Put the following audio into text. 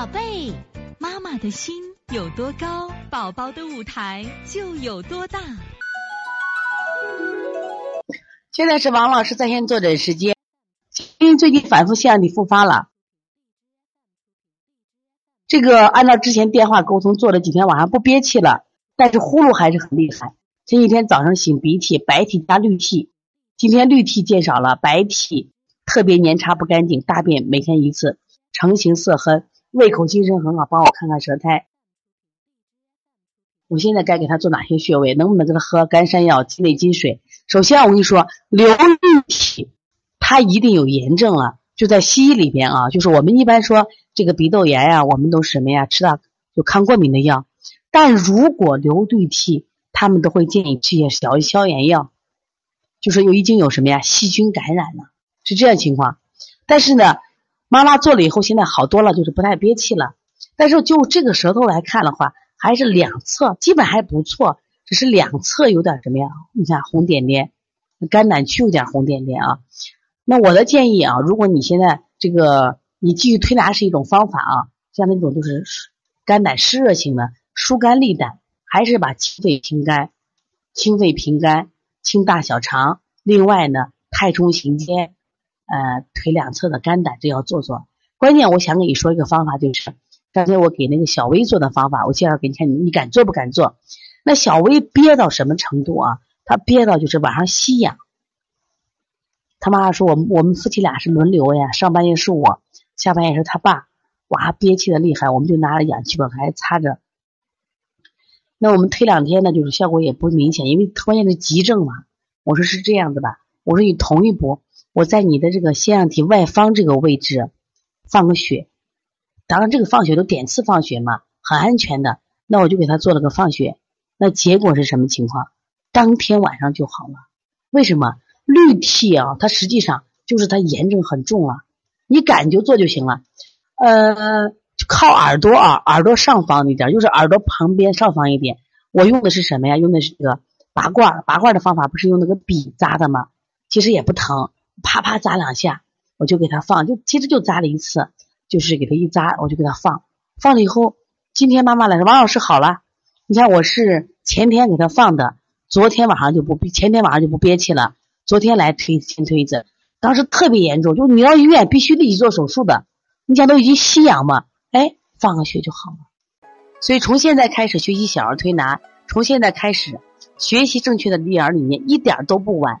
宝贝，妈妈的心有多高，宝宝的舞台就有多大。现在是王老师在线坐诊时间，因为最近反复腺样体复发了，这个按照之前电话沟通做了几天，晚上不憋气了，但是呼噜还是很厉害。前几天早上擤鼻涕，白涕加绿涕，今天绿涕见少了，白涕特别粘稠不干净，大便每天一次，成型色黑。胃口精神很好，帮我看看舌苔。我现在该给他做哪些穴位？能不能给他喝甘山药、鸡内金水？首先，我跟你说，流涕体，他一定有炎症了。就在西医里边啊，就是我们一般说这个鼻窦炎呀，我们都什么呀？吃了就抗过敏的药。但如果流绿体，他们都会建议吃些消消炎药，就是有已经有什么呀？细菌感染了，是这样情况。但是呢。妈妈做了以后，现在好多了，就是不太憋气了。但是就这个舌头来看的话，还是两侧基本还不错，只是两侧有点什么呀？你看红点点，肝胆区有点红点点啊。那我的建议啊，如果你现在这个你继续推拿是一种方法啊，像那种就是肝胆湿热型的疏肝利胆，还是把清肺平肝、清肺平肝、清大小肠。另外呢，太冲行间。呃，腿两侧的肝胆这要做做。关键我想跟你说一个方法，就是刚才我给那个小薇做的方法，我介绍给你看，你你敢做不敢做？那小薇憋到什么程度啊？她憋到就是晚上吸氧。他妈妈说，我们我们夫妻俩是轮流呀，上半夜是我，下半夜是他爸。哇，憋气的厉害，我们就拿着氧气管还擦着。那我们推两天呢，就是效果也不明显，因为关键是急症嘛。我说是这样子吧，我说你同一波。我在你的这个腺样体外方这个位置放个血，当然这个放血都点刺放血嘛，很安全的。那我就给他做了个放血，那结果是什么情况？当天晚上就好了。为什么？氯涕啊，它实际上就是它炎症很重了。你敢就做就行了。呃，靠耳朵啊，耳朵上方一点，就是耳朵旁边上方一点。我用的是什么呀？用的是这个拔罐，拔罐的方法不是用那个笔扎的吗？其实也不疼。啪啪扎两下，我就给他放，就其实就扎了一次，就是给他一扎，我就给他放，放了以后，今天妈妈来说，王老师好了，你看我是前天给他放的，昨天晚上就不，前天晚上就不憋气了，昨天来推先推一次，当时特别严重，就你到医院必须立即做手术的，你想都已经吸氧嘛，哎，放个血就好了，所以从现在开始学习小儿推拿，从现在开始学习正确的育儿理念，一点都不晚。